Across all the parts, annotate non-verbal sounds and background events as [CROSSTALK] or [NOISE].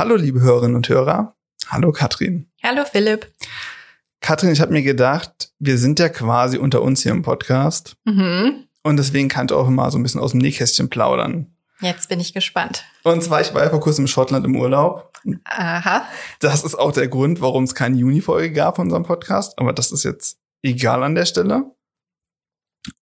Hallo, liebe Hörerinnen und Hörer. Hallo, Katrin. Hallo, Philipp. Katrin, ich habe mir gedacht, wir sind ja quasi unter uns hier im Podcast. Mhm. Und deswegen kann ich auch immer so ein bisschen aus dem Nähkästchen plaudern. Jetzt bin ich gespannt. Und zwar, ich war ja vor kurzem in Schottland im Urlaub. Aha. Das ist auch der Grund, warum es keine Juni-Folge gab von unserem Podcast. Aber das ist jetzt egal an der Stelle.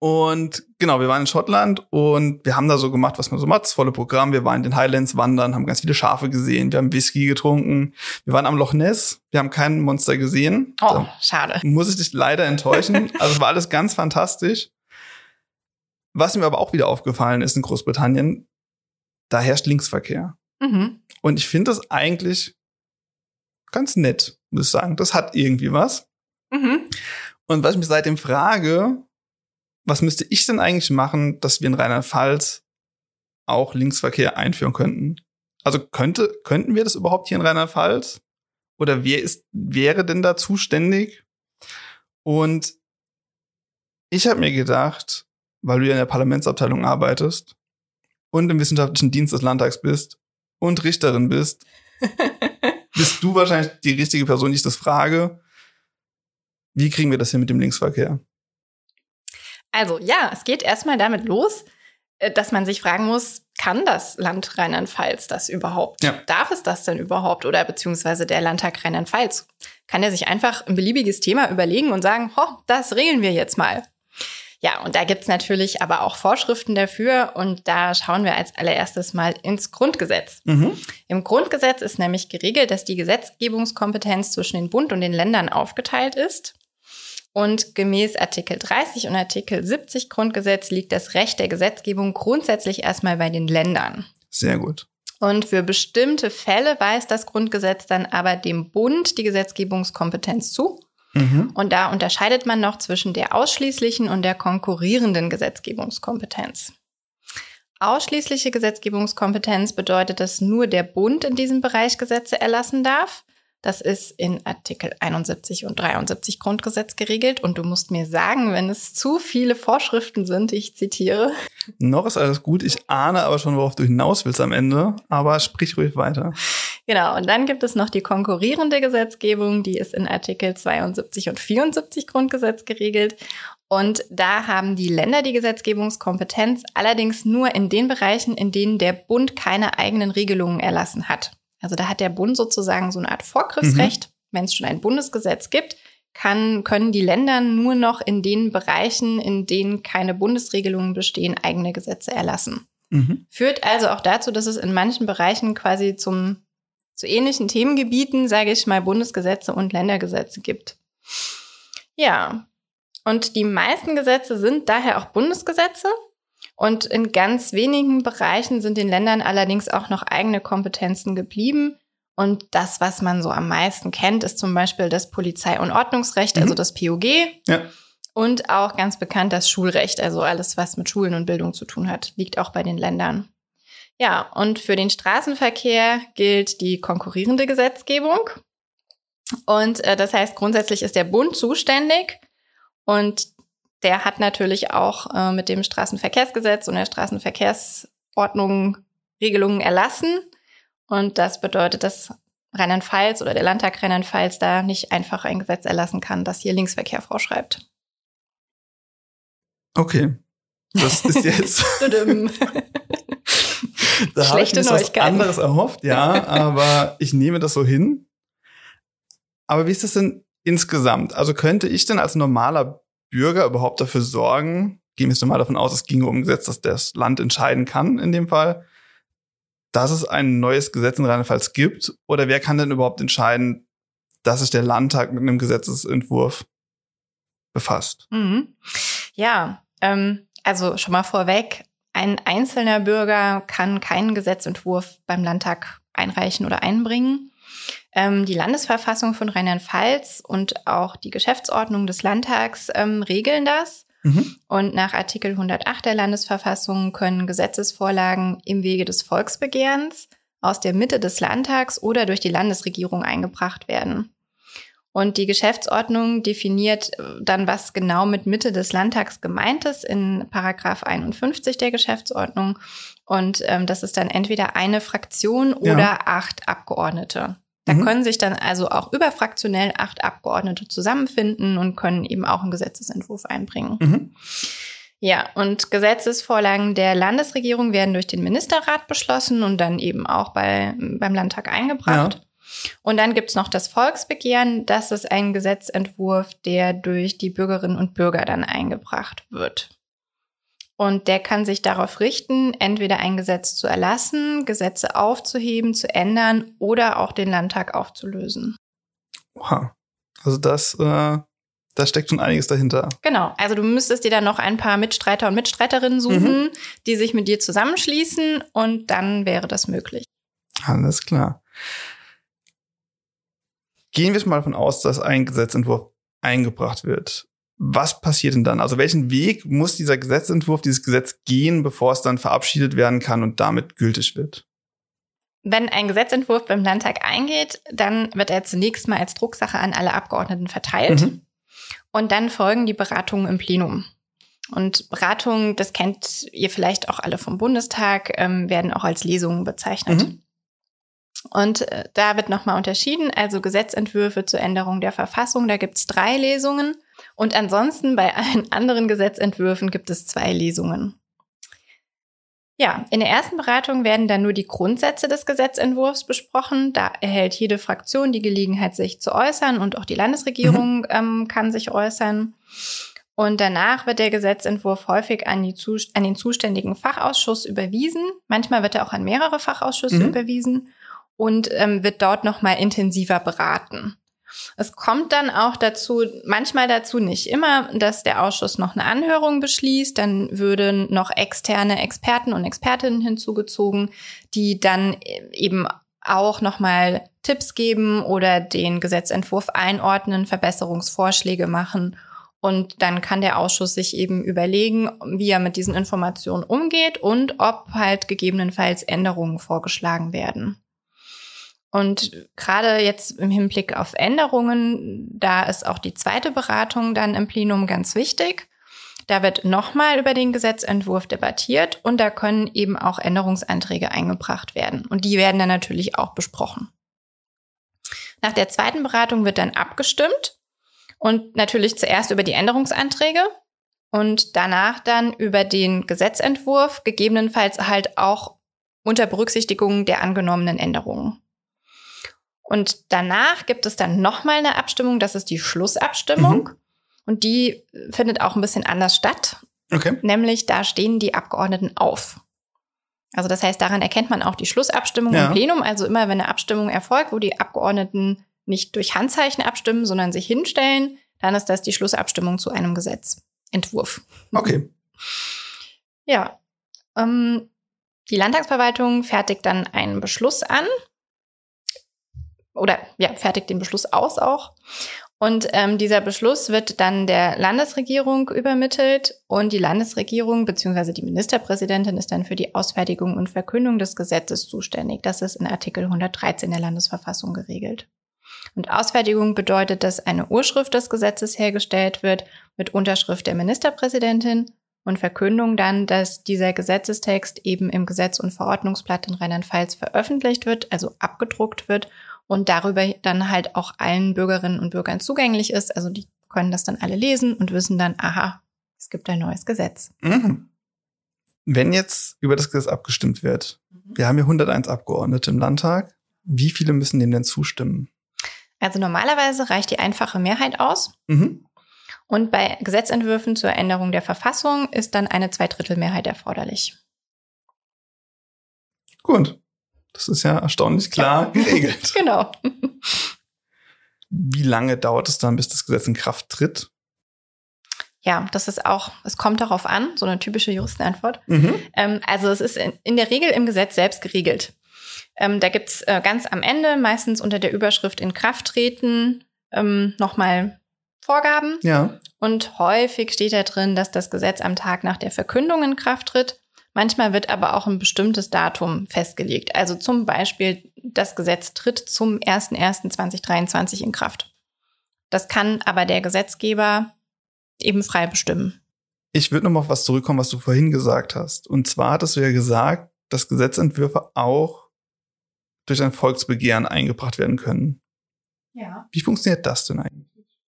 Und genau, wir waren in Schottland und wir haben da so gemacht, was man so macht, das volle Programm. Wir waren in den Highlands wandern, haben ganz viele Schafe gesehen, wir haben Whisky getrunken, wir waren am Loch Ness, wir haben keinen Monster gesehen. Oh, Da schade. muss ich dich leider enttäuschen. [LAUGHS] Also es war alles ganz fantastisch. Was mir aber auch wieder aufgefallen ist in Großbritannien, da herrscht Linksverkehr. Mhm. Und ich finde das eigentlich ganz nett, muss ich sagen. Das hat irgendwie was. Mhm. Und was ich mich seitdem frage, was müsste ich denn eigentlich machen, dass wir in Rheinland-Pfalz auch Linksverkehr einführen könnten? Also könnte, könnten wir das überhaupt hier in Rheinland-Pfalz? Oder wer ist, wäre denn da zuständig? Und ich habe mir gedacht, weil du ja in der Parlamentsabteilung arbeitest und im wissenschaftlichen Dienst des Landtags bist und Richterin bist, [LAUGHS] bist du wahrscheinlich die richtige Person, die ich das frage. Wie kriegen wir das hin mit dem Linksverkehr? Also ja, es geht erstmal damit los, äh, dass man sich fragen muss, kann das Land Rheinland-Pfalz das überhaupt? Ja. Darf es das denn überhaupt? Oder beziehungsweise der Landtag Rheinland-Pfalz? Kann er sich einfach ein beliebiges Thema überlegen und sagen, ho, das regeln wir jetzt mal. Ja, und da gibt's natürlich aber auch Vorschriften dafür und da schauen wir als allererstes mal ins Grundgesetz. Mhm. Im Grundgesetz ist nämlich geregelt, dass die Gesetzgebungskompetenz zwischen den Bund und den Ländern aufgeteilt ist. Und gemäß Artikel 30 und Artikel 70 Grundgesetz liegt das Recht der Gesetzgebung grundsätzlich erstmal bei den Ländern. Sehr gut. Und für bestimmte Fälle weist das Grundgesetz dann aber dem Bund die Gesetzgebungskompetenz zu. Mhm. Und da unterscheidet man noch zwischen der ausschließlichen und der konkurrierenden Gesetzgebungskompetenz. Ausschließliche Gesetzgebungskompetenz bedeutet, dass nur der Bund in diesem Bereich Gesetze erlassen darf. Das ist in Artikel 71 und 73 Grundgesetz geregelt. Und du musst mir sagen, wenn es zu viele Vorschriften sind, ich zitiere. Noch ist alles gut. Ich ahne aber schon, worauf du hinaus willst am Ende. Aber sprich ruhig weiter. Genau, und dann gibt es noch die konkurrierende Gesetzgebung, die ist in Artikel 72 und 74 Grundgesetz geregelt. Und da haben die Länder die Gesetzgebungskompetenz, allerdings nur in den Bereichen, in denen der Bund keine eigenen Regelungen erlassen hat. Also da hat der Bund sozusagen so eine Art Vorgriffsrecht. Wenn es schon ein Bundesgesetz gibt, kann, können die Länder nur noch in den Bereichen, in denen keine Bundesregelungen bestehen, eigene Gesetze erlassen. Mhm. Führt also auch dazu, dass es in manchen Bereichen quasi zum, zu ähnlichen Themengebieten, sage ich mal, Bundesgesetze und Ländergesetze gibt. Ja, und die meisten Gesetze sind daher auch Bundesgesetze. Und in ganz wenigen Bereichen sind den Ländern allerdings auch noch eigene Kompetenzen geblieben. Und das, was man so am meisten kennt, ist zum Beispiel das Polizei- und Ordnungsrecht, Mhm. also das POG. Ja. Und auch ganz bekannt das Schulrecht, also alles, was mit Schulen und Bildung zu tun hat, liegt auch bei den Ländern. Ja, und für den Straßenverkehr gilt die konkurrierende Gesetzgebung. Und äh, das heißt, grundsätzlich ist der Bund zuständig und der hat natürlich auch äh, mit dem Straßenverkehrsgesetz und der Straßenverkehrsordnung Regelungen erlassen. Und das bedeutet, dass Rheinland-Pfalz oder der Landtag Rheinland-Pfalz da nicht einfach ein Gesetz erlassen kann, das hier Linksverkehr vorschreibt. Okay. Das ist jetzt. [LAUGHS] [LAUGHS] Da habe ich mir was anderes erhofft, ja, aber ich nehme das so hin. Aber wie ist das denn insgesamt? Also könnte ich denn als normaler Bürger überhaupt dafür sorgen, gehen wir jetzt mal davon aus, es ginge um Gesetz, dass das Land entscheiden kann in dem Fall, dass es ein neues Gesetz in Rheinland-Pfalz gibt? Oder wer kann denn überhaupt entscheiden, dass sich der Landtag mit einem Gesetzesentwurf befasst? Mhm. Ja, ähm, also schon mal vorweg, ein einzelner Bürger kann keinen Gesetzentwurf beim Landtag einreichen oder einbringen. Ähm, die Landesverfassung von Rheinland-Pfalz und auch die Geschäftsordnung des Landtags ähm, regeln das. Mhm. Und nach Artikel 108 der Landesverfassung können Gesetzesvorlagen im Wege des Volksbegehrens aus der Mitte des Landtags oder durch die Landesregierung eingebracht werden. Und die Geschäftsordnung definiert äh, dann, was genau mit Mitte des Landtags gemeint ist in Paragraph 51 der Geschäftsordnung. Und ähm, das ist dann entweder eine Fraktion oder ja. acht Abgeordnete. Da mhm. können sich dann also auch überfraktionell acht Abgeordnete zusammenfinden und können eben auch einen Gesetzesentwurf einbringen. Mhm. Ja, und Gesetzesvorlagen der Landesregierung werden durch den Ministerrat beschlossen und dann eben auch bei, beim Landtag eingebracht. Ja. Und dann gibt's noch das Volksbegehren. Das ist ein Gesetzentwurf, der durch die Bürgerinnen und Bürger dann eingebracht wird. Und der kann sich darauf richten, entweder ein Gesetz zu erlassen, Gesetze aufzuheben, zu ändern oder auch den Landtag aufzulösen. Wow. Also das, äh, da steckt schon einiges dahinter. Genau. Also du müsstest dir dann noch ein paar Mitstreiter und Mitstreiterinnen suchen, mhm. die sich mit dir zusammenschließen und dann wäre das möglich. Alles klar. Gehen wir mal davon aus, dass ein Gesetzentwurf eingebracht wird. Was passiert denn dann? Also welchen Weg muss dieser Gesetzentwurf, dieses Gesetz gehen, bevor es dann verabschiedet werden kann und damit gültig wird? Wenn ein Gesetzentwurf beim Landtag eingeht, dann wird er zunächst mal als Drucksache an alle Abgeordneten verteilt. Mhm. Und dann folgen die Beratungen im Plenum. Und Beratungen, das kennt ihr vielleicht auch alle vom Bundestag, ähm, werden auch als Lesungen bezeichnet. Mhm. Und äh, da wird nochmal unterschieden, also Gesetzentwürfe zur Änderung der Verfassung, da gibt es drei Lesungen. Und ansonsten bei allen [LAUGHS] anderen Gesetzentwürfen gibt es zwei Lesungen. Ja, in der ersten Beratung werden dann nur die Grundsätze des Gesetzentwurfs besprochen. Da erhält jede Fraktion die Gelegenheit, sich zu äußern und auch die Landesregierung mhm. ähm, kann sich äußern. Und danach wird der Gesetzentwurf häufig an, an, den zuständigen Fachausschuss überwiesen. Manchmal wird er auch an mehrere Fachausschüsse mhm. überwiesen und ähm, wird dort nochmal intensiver beraten. Es kommt dann auch dazu, manchmal dazu nicht immer, dass der Ausschuss noch eine Anhörung beschließt. Dann würden noch externe Experten und Expertinnen hinzugezogen, die dann eben auch nochmal Tipps geben oder den Gesetzentwurf einordnen, Verbesserungsvorschläge machen. Und dann kann der Ausschuss sich eben überlegen, wie er mit diesen Informationen umgeht und ob halt gegebenenfalls Änderungen vorgeschlagen werden. Und gerade jetzt im Hinblick auf Änderungen, da ist auch die zweite Beratung dann im Plenum ganz wichtig. Da wird nochmal über den Gesetzentwurf debattiert und da können eben auch Änderungsanträge eingebracht werden. Und die werden dann natürlich auch besprochen. Nach der zweiten Beratung wird dann abgestimmt und natürlich zuerst über die Änderungsanträge und danach dann über den Gesetzentwurf, gegebenenfalls halt auch unter Berücksichtigung der angenommenen Änderungen. Und danach gibt es dann nochmal eine Abstimmung, das ist die Schlussabstimmung. Mhm. Und die findet auch ein bisschen anders statt. Okay. Nämlich da stehen die Abgeordneten auf. Also das heißt, daran erkennt man auch die Schlussabstimmung ja. im Plenum. Also immer, wenn eine Abstimmung erfolgt, wo die Abgeordneten nicht durch Handzeichen abstimmen, sondern sich hinstellen, dann ist das die Schlussabstimmung zu einem Gesetzentwurf. Okay. [LAUGHS] Ja. Ähm, die Landtagsverwaltung fertigt dann einen Beschluss an oder ja, fertigt den Beschluss aus auch. Und ähm, dieser Beschluss wird dann der Landesregierung übermittelt und die Landesregierung bzw. die Ministerpräsidentin ist dann für die Ausfertigung und Verkündung des Gesetzes zuständig. Das ist in Artikel 113 der Landesverfassung geregelt. Und Ausfertigung bedeutet, dass eine Urschrift des Gesetzes hergestellt wird mit Unterschrift der Ministerpräsidentin und Verkündung dann, dass dieser Gesetzestext eben im Gesetz- und Verordnungsblatt in Rheinland-Pfalz veröffentlicht wird, also abgedruckt wird und darüber dann halt auch allen Bürgerinnen und Bürgern zugänglich ist. Also die können das dann alle lesen und wissen dann, aha, es gibt ein neues Gesetz. Mhm. Wenn jetzt über das Gesetz abgestimmt wird, mhm. wir haben hier 101 Abgeordnete im Landtag, wie viele müssen dem denn zustimmen? Also normalerweise reicht die einfache Mehrheit aus. Mhm. Und bei Gesetzentwürfen zur Änderung der Verfassung ist dann eine Zweidrittelmehrheit erforderlich. Gut. Das ist ja erstaunlich klar geregelt. [LAUGHS] genau. Wie lange dauert es dann, bis das Gesetz in Kraft tritt? Ja, das ist auch, es kommt darauf an, so eine typische Juristenantwort. Mhm. Ähm, also es ist in, in, der Regel im Gesetz selbst geregelt. Ähm, da gibt's äh, ganz am Ende, meistens unter der Überschrift in Kraft treten, ähm, nochmal Vorgaben. Ja. Und häufig steht da drin, dass das Gesetz am Tag nach der Verkündung in Kraft tritt. Manchmal wird aber auch ein bestimmtes Datum festgelegt. Also zum Beispiel, das Gesetz tritt zum 01.01.2023 in Kraft. Das kann aber der Gesetzgeber eben frei bestimmen. Ich würde noch mal auf was zurückkommen, was du vorhin gesagt hast. Und zwar hattest du ja gesagt, dass Gesetzentwürfe auch durch ein Volksbegehren eingebracht werden können. Ja. Wie funktioniert das denn eigentlich?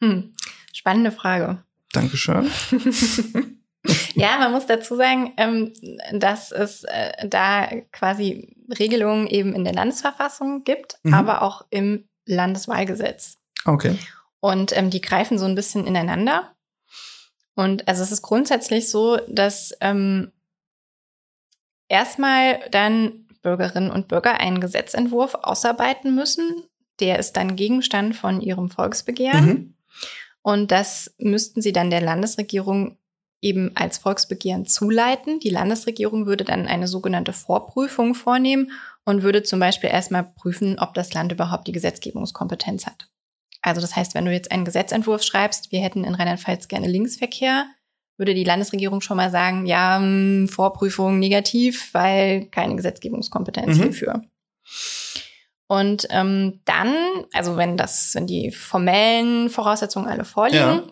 Hm. Spannende Frage. Dankeschön. [LAUGHS] [LAUGHS] ja, man muss dazu sagen, ähm, dass es äh, da quasi Regelungen eben in der Landesverfassung gibt, mhm. aber auch im Landeswahlgesetz. Okay. Und ähm, die greifen so ein bisschen ineinander. Und also es ist grundsätzlich so, dass ähm, erstmal dann Bürgerinnen und Bürger einen Gesetzentwurf ausarbeiten müssen. Der ist dann Gegenstand von ihrem Volksbegehren. Mhm. Und das müssten sie dann der Landesregierung eben als Volksbegehren zuleiten. Die Landesregierung würde dann eine sogenannte Vorprüfung vornehmen und würde zum Beispiel erstmal prüfen, ob das Land überhaupt die Gesetzgebungskompetenz hat. Also das heißt, wenn du jetzt einen Gesetzentwurf schreibst, wir hätten in Rheinland-Pfalz gerne Linksverkehr, würde die Landesregierung schon mal sagen, ja, hm, Vorprüfung negativ, weil keine Gesetzgebungskompetenz mhm. hierfür. Und ähm, dann, also wenn das, wenn die formellen Voraussetzungen alle vorliegen, ja.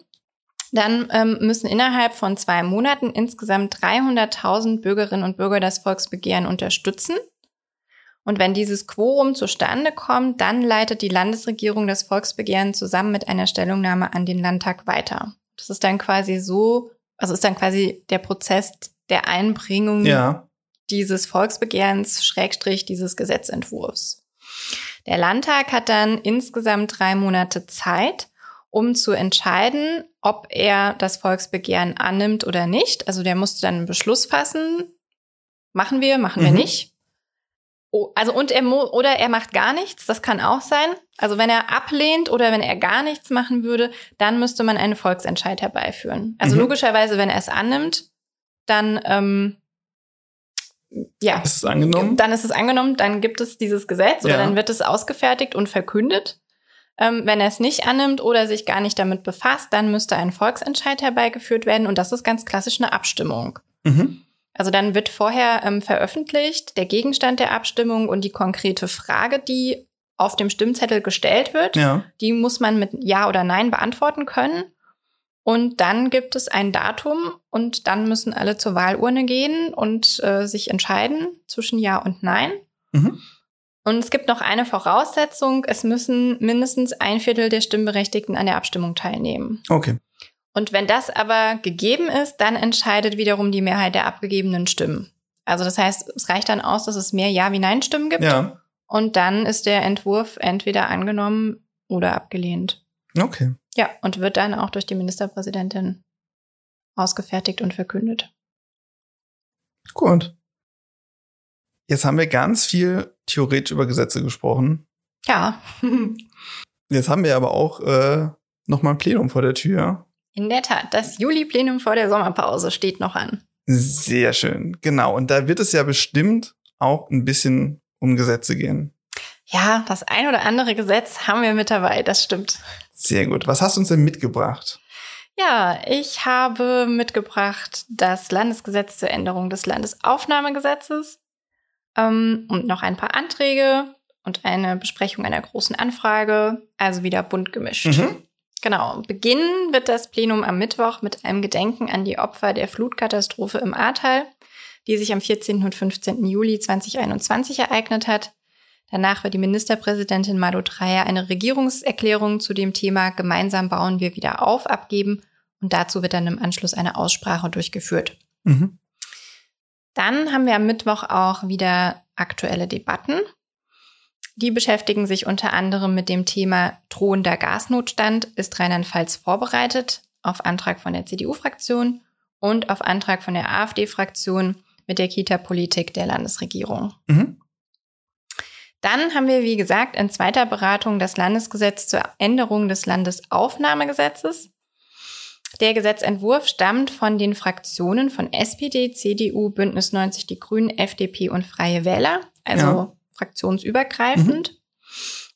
Dann ähm, müssen innerhalb von zwei Monaten insgesamt 300.000 Bürgerinnen und Bürger das Volksbegehren unterstützen. Und wenn dieses Quorum zustande kommt, dann leitet die Landesregierung das Volksbegehren zusammen mit einer Stellungnahme an den Landtag weiter. Das ist dann quasi so, also ist dann quasi der Prozess der Einbringung ja. dieses Volksbegehrens, Schrägstrich dieses Gesetzentwurfs. Der Landtag hat dann insgesamt drei Monate Zeit, um zu entscheiden, ob er das Volksbegehren annimmt oder nicht. Also der musste dann einen Beschluss fassen. Machen wir, machen mhm. wir nicht. Oh, also und er oder er macht gar nichts, das kann auch sein. Also wenn er ablehnt oder wenn er gar nichts machen würde, dann müsste man einen Volksentscheid herbeiführen. Also mhm. logischerweise, wenn er es annimmt, dann ähm, ja, ist es angenommen? Dann ist es angenommen, dann gibt es dieses Gesetz oder ja. dann wird es ausgefertigt und verkündet. Ähm, wenn er es nicht annimmt oder sich gar nicht damit befasst, dann müsste ein Volksentscheid herbeigeführt werden und das ist ganz klassisch eine Abstimmung. Mhm. Also dann wird vorher ähm, veröffentlicht der Gegenstand der Abstimmung und die konkrete Frage, die auf dem Stimmzettel gestellt wird. Ja. Die muss man mit Ja oder Nein beantworten können. Und dann gibt es ein Datum und dann müssen alle zur Wahlurne gehen und äh, sich entscheiden zwischen Ja und Nein. Mhm. Und es gibt noch eine Voraussetzung, es müssen mindestens ein Viertel der Stimmberechtigten an der Abstimmung teilnehmen. Okay. Und wenn das aber gegeben ist, dann entscheidet wiederum die Mehrheit der abgegebenen Stimmen. Also das heißt, es reicht dann aus, dass es mehr Ja wie Nein Stimmen gibt. Ja. Und dann ist der Entwurf entweder angenommen oder abgelehnt. Okay. Ja, und wird dann auch durch die Ministerpräsidentin ausgefertigt und verkündet. Gut. Jetzt haben wir ganz viel theoretisch über Gesetze gesprochen. Ja. [LAUGHS] Jetzt haben wir aber auch äh, noch mal ein Plenum vor der Tür. In der Tat, das Juli-Plenum vor der Sommerpause steht noch an. Sehr schön, genau. Und da wird es ja bestimmt auch ein bisschen um Gesetze gehen. Ja, das ein oder andere Gesetz haben wir mit dabei, das stimmt. Sehr gut. Was hast du uns denn mitgebracht? Ja, ich habe mitgebracht das Landesgesetz zur Änderung des Landesaufnahmegesetzes ähm, und noch ein paar Anträge und eine Besprechung einer großen Anfrage, also wieder bunt gemischt. Mhm. Genau. Beginnen wird das Plenum am Mittwoch mit einem Gedenken an die Opfer der Flutkatastrophe im Ahrtal, die sich am 14. und 15. Juli 2021 ereignet hat. Danach wird die Ministerpräsidentin Malu Dreyer eine Regierungserklärung zu dem Thema Gemeinsam bauen wir wieder auf abgeben und dazu wird dann im Anschluss eine Aussprache durchgeführt. Mhm. Dann haben wir am Mittwoch auch wieder aktuelle Debatten. Die beschäftigen sich unter anderem mit dem Thema drohender Gasnotstand. Ist Rheinland-Pfalz vorbereitet? Auf Antrag von der CDU-Fraktion und auf Antrag von der AfD-Fraktion mit der Kita-Politik der Landesregierung. Mhm. Dann haben wir, wie gesagt, in zweiter Beratung das Landesgesetz zur Änderung des Landesaufnahmegesetzes. Der Gesetzentwurf stammt von den Fraktionen von SPD, CDU, Bündnis 90 Die Grünen, FDP und Freie Wähler, also ja fraktionsübergreifend. Mhm.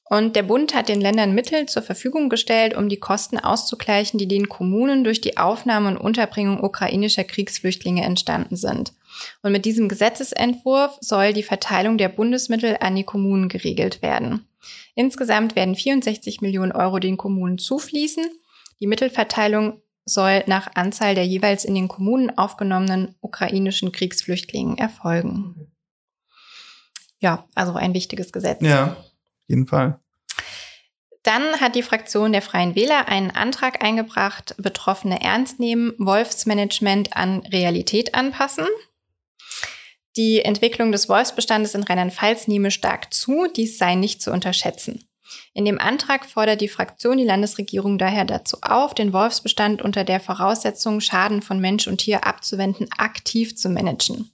Und der Bund hat den Ländern Mittel zur Verfügung gestellt, um die Kosten auszugleichen, die den Kommunen durch die Aufnahme und Unterbringung ukrainischer Kriegsflüchtlinge entstanden sind. Und mit diesem Gesetzesentwurf soll die Verteilung der Bundesmittel an die Kommunen geregelt werden. Insgesamt werden 64 Millionen Euro den Kommunen zufließen. Die Mittelverteilung soll nach Anzahl der jeweils in den Kommunen aufgenommenen ukrainischen Kriegsflüchtlingen erfolgen. Ja, also ein wichtiges Gesetz. Ja, auf jeden Fall. Dann hat die Fraktion der Freien Wähler einen Antrag eingebracht, Betroffene ernst nehmen, Wolfsmanagement an Realität anpassen. Die Entwicklung des Wolfsbestandes in Rheinland-Pfalz nehme stark zu, dies sei nicht zu unterschätzen. In dem Antrag fordert die Fraktion die Landesregierung daher dazu auf, den Wolfsbestand unter der Voraussetzung, Schaden von Mensch und Tier abzuwenden, aktiv zu managen.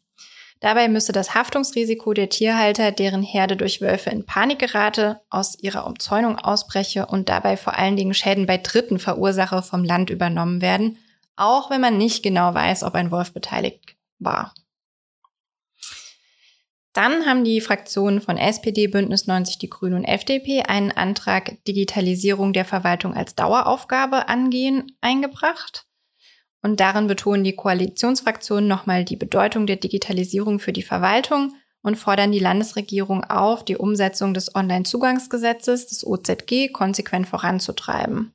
Dabei müsse das Haftungsrisiko der Tierhalter, deren Herde durch Wölfe in Panik gerate, aus ihrer Umzäunung ausbreche und dabei vor allen Dingen Schäden bei Dritten verursache, vom Land übernommen werden, auch wenn man nicht genau weiß, ob ein Wolf beteiligt war. Dann haben die Fraktionen von SPD, Bündnis 90, die Grünen und FDP einen Antrag Digitalisierung der Verwaltung als Daueraufgabe angehen eingebracht. Und darin betonen die Koalitionsfraktionen nochmal die Bedeutung der Digitalisierung für die Verwaltung und fordern die Landesregierung auf, die Umsetzung des Onlinezugangsgesetzes, des OZG, konsequent voranzutreiben.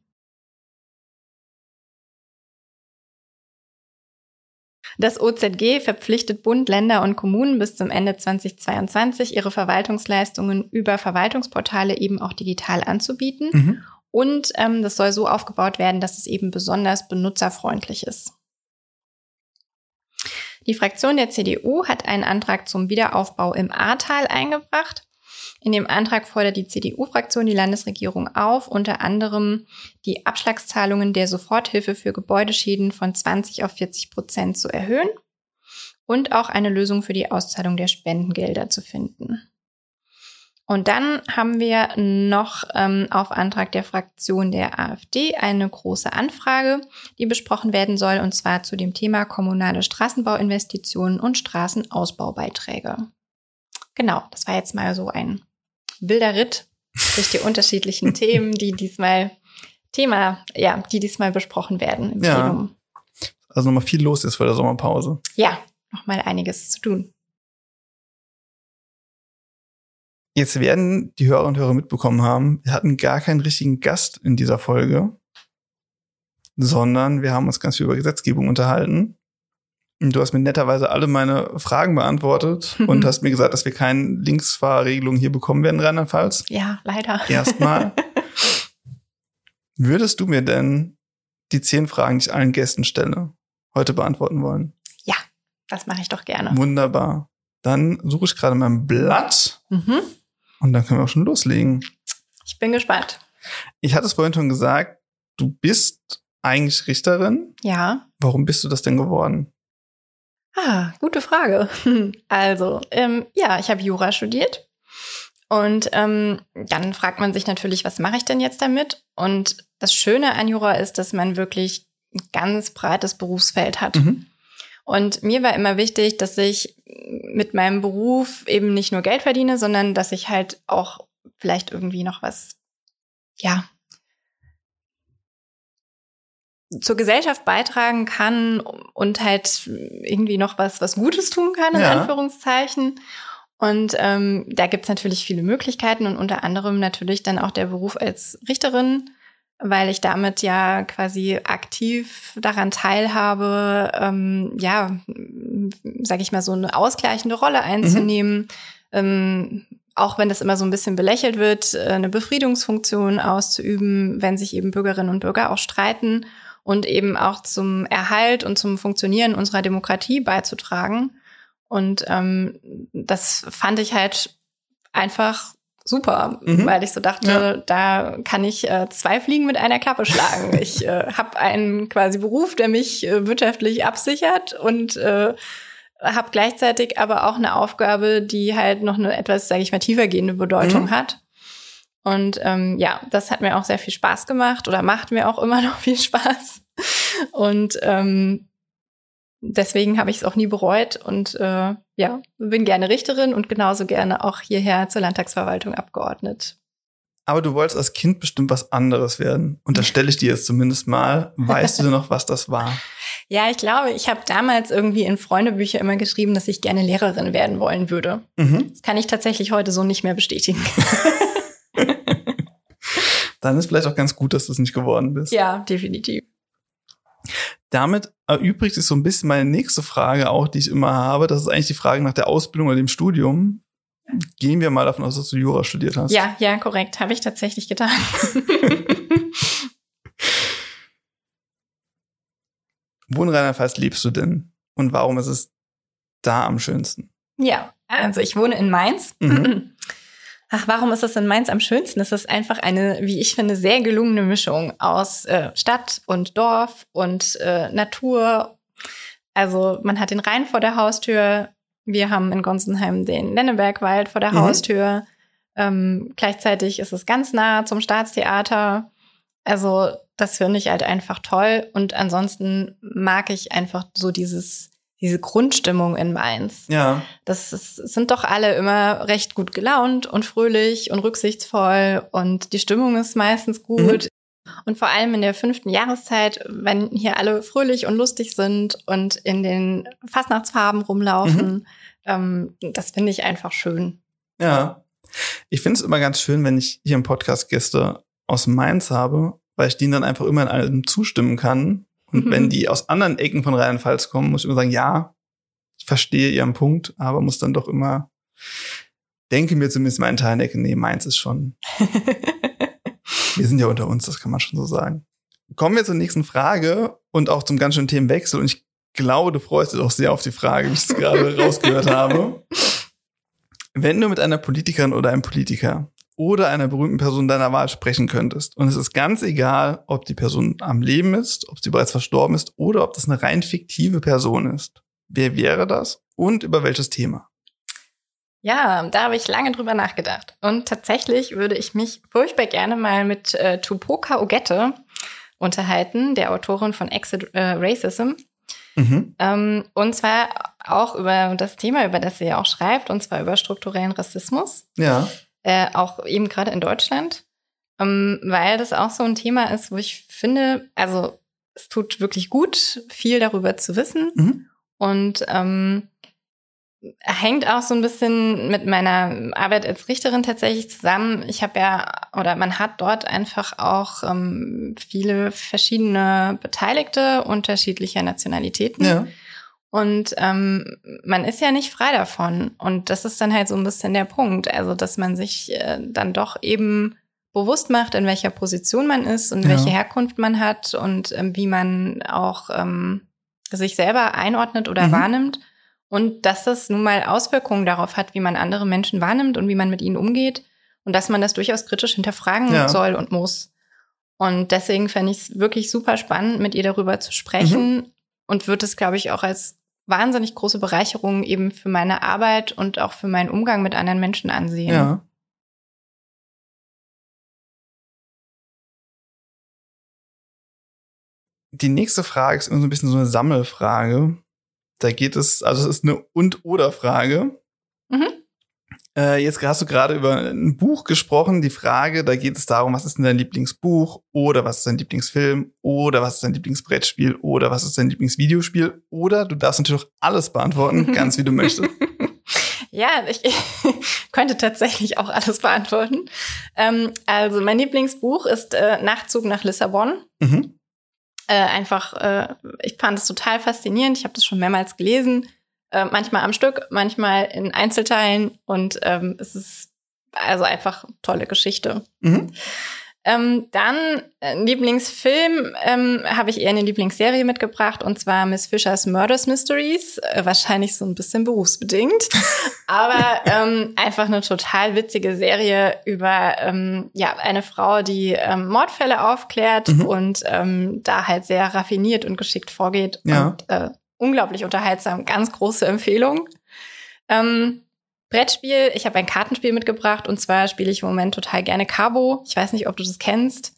Das OZG verpflichtet Bund, Länder und Kommunen bis zum Ende 2022 ihre Verwaltungsleistungen über Verwaltungsportale eben auch digital anzubieten. Mhm. Und ähm, das soll so aufgebaut werden, dass es eben besonders benutzerfreundlich ist. Die Fraktion der CDU hat einen Antrag zum Wiederaufbau im Ahrtal eingebracht. In dem Antrag fordert die CDU-Fraktion die Landesregierung auf, unter anderem die Abschlagszahlungen der Soforthilfe für Gebäudeschäden von 20 auf 40 Prozent zu erhöhen und auch eine Lösung für die Auszahlung der Spendengelder zu finden. Und dann haben wir noch ähm, auf Antrag der Fraktion der AfD eine große Anfrage, die besprochen werden soll, und zwar zu dem Thema kommunale Straßenbauinvestitionen und Straßenausbaubeiträge. Genau, das war jetzt mal so ein wilder Ritt durch die unterschiedlichen [LAUGHS] Themen, die diesmal Thema, ja, die diesmal besprochen werden im ja. Plenum. Also nochmal viel los ist vor der Sommerpause. Ja, nochmal einiges zu tun. Jetzt werden die Hörer und Hörer mitbekommen haben, wir hatten gar keinen richtigen Gast in dieser Folge, sondern wir haben uns ganz viel über Gesetzgebung unterhalten. Du hast mir netterweise alle meine Fragen beantwortet [LAUGHS] und hast mir gesagt, dass wir keine Linksfahrregelung hier bekommen werden, Rheinland-Pfalz. Ja, leider. Erstmal. [LAUGHS] Würdest du mir denn die zehn Fragen, die ich allen Gästen stelle, heute beantworten wollen? Ja, das mache ich doch gerne. Wunderbar. Dann suche ich gerade mein Blatt. Mhm. Und dann können wir auch schon loslegen. Ich bin gespannt. Ich hatte es vorhin schon gesagt, du bist eigentlich Richterin. Ja. Warum bist du das denn geworden? Ah, gute Frage. [LAUGHS] Also, ähm, ja, ich habe Jura studiert. Und ähm, dann fragt man sich natürlich, was mache ich denn jetzt damit? Und das Schöne an Jura ist, dass man wirklich ein ganz breites Berufsfeld hat. Mhm. Und mir war immer wichtig, dass ich mit meinem Beruf eben nicht nur Geld verdiene, sondern dass ich halt auch vielleicht irgendwie noch was, ja, zur Gesellschaft beitragen kann und halt irgendwie noch was, was Gutes tun kann, in ja. Anführungszeichen. Und ähm, da gibt's natürlich viele Möglichkeiten und unter anderem natürlich dann auch der Beruf als Richterin weil ich damit ja quasi aktiv daran teilhabe, ähm, ja, sage ich mal, so eine ausgleichende Rolle einzunehmen. Mhm. Ähm, auch wenn das immer so ein bisschen belächelt wird, äh, eine Befriedungsfunktion auszuüben, wenn sich eben Bürgerinnen und Bürger auch streiten und eben auch zum Erhalt und zum Funktionieren unserer Demokratie beizutragen. Und ähm, das fand ich halt einfach super, mhm. weil ich so dachte, ja. da kann ich äh, zwei Fliegen mit einer Klappe schlagen. [LAUGHS] ich äh, habe einen quasi Beruf, der mich äh, wirtschaftlich absichert und äh, habe gleichzeitig aber auch eine Aufgabe, die halt noch eine etwas, sage ich mal, tiefergehende Bedeutung mhm. hat. Und ähm, ja, das hat mir auch sehr viel Spaß gemacht oder macht mir auch immer [LAUGHS] noch viel Spaß. Und ähm, deswegen habe ich es auch nie bereut und äh, ja, bin gerne Richterin und genauso gerne auch hierher zur Landtagsverwaltung abgeordnet. Aber du wolltest als Kind bestimmt was anderes werden. Und das stelle ich dir jetzt zumindest mal. Weißt du noch, was das war? [LAUGHS] Ja, ich glaube, ich habe damals irgendwie in Freundebücher immer geschrieben, dass ich gerne Lehrerin werden wollen würde. Mhm. Das kann ich tatsächlich heute so nicht mehr bestätigen. [LAUGHS] Dann ist vielleicht auch ganz gut, dass du es nicht geworden bist. Ja, definitiv. Damit erübrigt sich so ein bisschen meine nächste Frage auch, die ich immer habe. Das ist eigentlich die Frage nach der Ausbildung oder dem Studium. Gehen wir mal davon aus, dass du Jura studiert hast. Ja, ja, korrekt. Habe ich tatsächlich getan. [LAUGHS] Wo in Rheinland-Pfalz lebst du denn? Und warum ist es da am schönsten? Ja, also ich wohne in Mainz. Mhm. [CLEARS THROAT] Ach, warum ist es in Mainz am schönsten? Es ist einfach eine, wie ich finde, sehr gelungene Mischung aus äh, Stadt und Dorf und äh, Natur. Also man hat den Rhein vor der Haustür. Wir haben in Gonsenheim den Lennebergwald vor der mhm. Haustür. Ähm, gleichzeitig ist es ganz nah zum Staatstheater. Also das finde ich halt einfach toll. Und ansonsten mag ich einfach so dieses diese Grundstimmung in Mainz. Ja. Das ist, sind doch alle immer recht gut gelaunt und fröhlich und rücksichtsvoll und die Stimmung ist meistens gut. Mhm. Und vor allem in der fünften Jahreszeit, wenn hier alle fröhlich und lustig sind und in den Fastnachtsfarben rumlaufen, mhm. ähm, das finde ich einfach schön. Ja. Ich finde es immer ganz schön, wenn ich hier im Podcast Gäste aus Mainz habe, weil ich denen dann einfach immer in allem zustimmen kann und mhm. wenn die aus anderen Ecken von Rheinland-Pfalz kommen, muss ich immer sagen, ja, ich verstehe ihren Punkt, aber muss dann doch immer, denke mir zumindest meinen Teil denken, nee, meins ist schon. [LAUGHS] wir sind ja unter uns, das kann man schon so sagen. Kommen wir zur nächsten Frage und auch zum ganz schönen Themenwechsel. Und ich glaube, du freust dich auch sehr auf die Frage, wie ich es gerade rausgehört habe. [LAUGHS] Wenn du mit einer Politikerin oder einem Politiker oder einer berühmten Person deiner Wahl sprechen könntest. Und es ist ganz egal, ob die Person am Leben ist, ob sie bereits verstorben ist oder ob das eine rein fiktive Person ist. Wer wäre das und über welches Thema? Ja, da habe ich lange drüber nachgedacht. Und tatsächlich würde ich mich furchtbar gerne mal mit äh, Tupoka Ogette unterhalten, der Autorin von Exit äh, Racism. Mhm. Ähm, und zwar auch über das Thema, über das sie ja auch schreibt, und zwar über strukturellen Rassismus. Ja äh, auch eben gerade in Deutschland, ähm, weil das auch so ein Thema ist, wo ich finde, also es tut wirklich gut, viel darüber zu wissen mhm. und ähm, hängt auch so ein bisschen mit meiner Arbeit als Richterin tatsächlich zusammen. Ich habe ja, oder man hat dort einfach auch ähm, viele verschiedene Beteiligte unterschiedlicher Nationalitäten. Ja. Und ähm, man ist ja nicht frei davon. Und das ist dann halt so ein bisschen der Punkt. Also, dass man sich äh, dann doch eben bewusst macht, in welcher Position man ist und ja. welche Herkunft man hat und ähm, wie man auch ähm, sich selber einordnet oder mhm. wahrnimmt. Und dass das nun mal Auswirkungen darauf hat, wie man andere Menschen wahrnimmt und wie man mit ihnen umgeht. Und dass man das durchaus kritisch hinterfragen ja. soll und muss. Und deswegen fände ich es wirklich super spannend, mit ihr darüber zu sprechen. Mhm. Und würde es, glaube ich, auch als wahnsinnig große Bereicherung eben für meine Arbeit und auch für meinen Umgang mit anderen Menschen ansehen. Ja. Die nächste Frage ist immer so ein bisschen so eine Sammelfrage. Da geht es, also es ist eine Und-Oder-Frage. Mhm. Äh, jetzt hast du gerade über ein Buch gesprochen. Die Frage, da geht es darum, was ist denn dein Lieblingsbuch oder was ist dein Lieblingsfilm oder was ist dein Lieblingsbrettspiel oder was ist dein Lieblingsvideospiel oder du darfst natürlich auch alles beantworten, [LAUGHS] ganz wie du möchtest. Ja, ich, ich [LAUGHS] könnte tatsächlich auch alles beantworten. Ähm, also mein Lieblingsbuch ist äh, Nachtzug nach Lissabon. Mhm. Äh, einfach, äh, ich fand es total faszinierend. Ich habe das schon mehrmals gelesen. Äh, manchmal am Stück, manchmal in Einzelteilen und ähm, es ist also einfach tolle Geschichte. Mhm. Ähm, dann äh, Lieblingsfilm ähm, habe ich eher eine Lieblingsserie mitgebracht und zwar Miss Fishers Murders Mysteries. Äh, wahrscheinlich so ein bisschen berufsbedingt, [LAUGHS] aber ähm, einfach eine total witzige Serie über ähm, ja eine Frau, die ähm, Mordfälle aufklärt mhm. und ähm, da halt sehr raffiniert und geschickt vorgeht ja. und äh, unglaublich unterhaltsam. Ganz große Empfehlung. Ähm, Brettspiel, ich habe ein Kartenspiel mitgebracht und zwar spiele ich im Moment total gerne Cabo. Ich weiß nicht, ob du das kennst.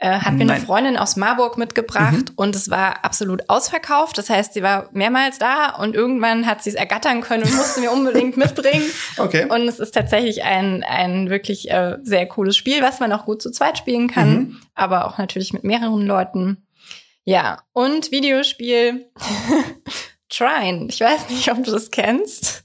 Äh, hat mir Nein. eine Freundin aus Marburg mitgebracht mhm. und es war absolut ausverkauft. Das heißt, sie war mehrmals da und irgendwann hat sie es ergattern können und musste mir unbedingt [LAUGHS] mitbringen. Okay. Und es ist tatsächlich ein, ein wirklich äh, sehr cooles Spiel, was man auch gut zu zweit spielen kann, mhm. aber auch natürlich mit mehreren Leuten. Ja, und Videospiel [LAUGHS] Trine. Ich weiß nicht, ob du das kennst.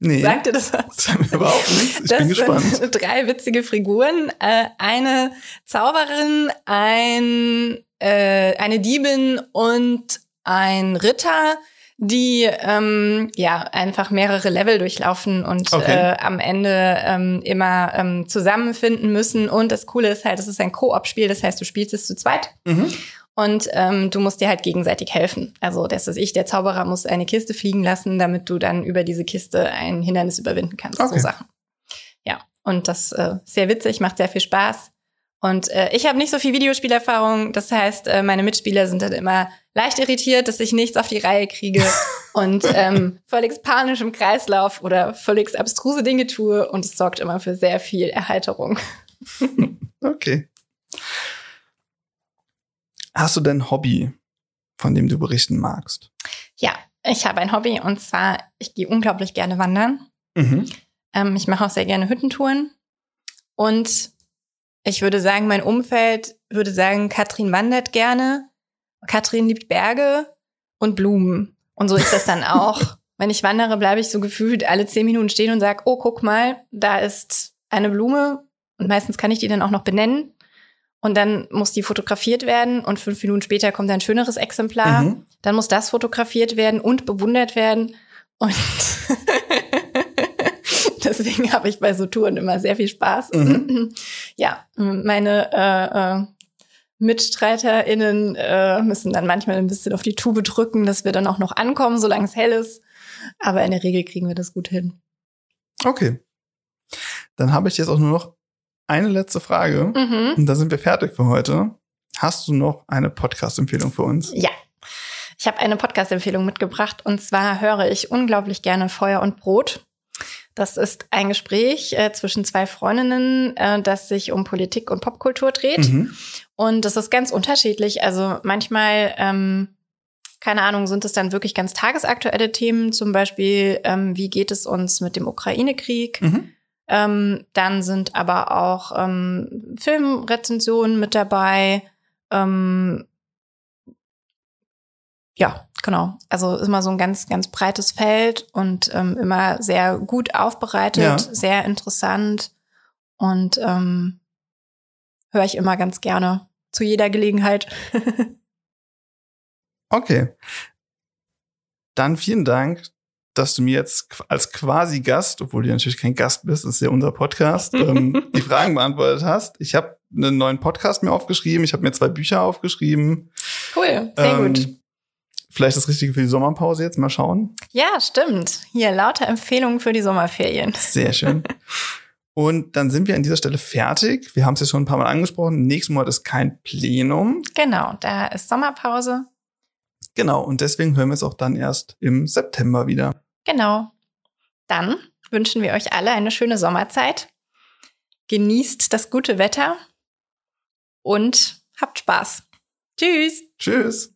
Nee. Sagt ihr das was? Wir überhaupt nichts. Ich das bin gespannt. sind [LAUGHS] drei witzige Figuren. Äh, eine Zauberin, ein, äh, eine Diebin und ein Ritter, die ähm, ja einfach mehrere Level durchlaufen und Okay. äh, am Ende ähm, immer ähm, zusammenfinden müssen. Und das Coole ist halt, es ist ein Koop-Spiel, das heißt, du spielst es zu zweit Mhm. Und ähm, du musst dir halt gegenseitig helfen. Also, das ist ich, der Zauberer, muss eine Kiste fliegen lassen, damit du dann über diese Kiste ein Hindernis überwinden kannst. Okay. So Sachen. Ja, und das äh, ist sehr witzig, macht sehr viel Spaß. Und äh, ich habe nicht so viel Videospielerfahrung. Das heißt, äh, meine Mitspieler sind dann immer leicht irritiert, dass ich nichts auf die Reihe kriege [LAUGHS] und ähm, völlig panisch im Kreislauf oder völlig abstruse Dinge tue. Und es sorgt immer für sehr viel Erheiterung. [LAUGHS] Okay. Hast du denn ein Hobby, von dem du berichten magst? Ja, ich habe ein Hobby und zwar, ich gehe unglaublich gerne wandern. Mhm. Ähm, ich mache auch sehr gerne Hüttentouren. Und ich würde sagen, mein Umfeld würde sagen, Katrin wandert gerne. Katrin liebt Berge und Blumen. Und so ist das dann [LAUGHS] auch. Wenn ich wandere, bleibe ich so gefühlt alle zehn Minuten stehen und sage, oh, guck mal, da ist eine Blume. Und meistens kann ich die dann auch noch benennen. Und dann muss die fotografiert werden und fünf Minuten später kommt ein schöneres Exemplar. Mhm. Dann muss das fotografiert werden und bewundert werden. Und [LAUGHS] deswegen habe ich bei so Touren immer sehr viel Spaß. Mhm. [CLEARS THROAT] Ja, meine äh, äh, MitstreiterInnen äh, müssen dann manchmal ein bisschen auf die Tube drücken, dass wir dann auch noch ankommen, solange es hell ist. Aber in der Regel kriegen wir das gut hin. Okay. Dann habe ich jetzt auch nur noch eine letzte Frage. Mhm. Und dann sind wir fertig für heute. Hast du noch eine Podcast-Empfehlung für uns? Ja. Ich habe eine Podcast-Empfehlung mitgebracht und zwar höre ich unglaublich gerne Feuer und Brot. Das ist ein Gespräch äh, zwischen zwei Freundinnen, äh, das sich um Politik und Popkultur dreht. Mhm. Und das ist ganz unterschiedlich. Also manchmal, ähm, keine Ahnung, sind es dann wirklich ganz tagesaktuelle Themen, zum Beispiel, ähm, wie geht es uns mit dem Ukraine-Krieg? Mhm. Ähm, dann sind aber auch ähm, Filmrezensionen mit dabei. Ähm, ja, genau. Also immer so ein ganz, ganz breites Feld und ähm, immer sehr gut aufbereitet, Ja. sehr interessant und ähm, höre ich immer ganz gerne zu jeder Gelegenheit. [LAUGHS] Okay. Dann vielen Dank, dass du mir jetzt als quasi Gast, obwohl du natürlich kein Gast bist, das ist ja unser Podcast, ähm, [LAUGHS] die Fragen beantwortet hast. Ich habe einen neuen Podcast mir aufgeschrieben. Ich habe mir zwei Bücher aufgeschrieben. Cool, sehr Ähm, gut. Vielleicht das Richtige für die Sommerpause jetzt. Mal schauen. Ja, stimmt. Hier lauter Empfehlungen für die Sommerferien. Sehr schön. Und dann sind wir an dieser Stelle fertig. Wir haben es ja schon ein paar Mal angesprochen. Nächsten Monat ist kein Plenum. Genau, da ist Sommerpause. Genau. Und deswegen hören wir es auch dann erst im September wieder. Genau. Dann wünschen wir euch alle eine schöne Sommerzeit. Genießt das gute Wetter und habt Spaß. Tschüss. Tschüss.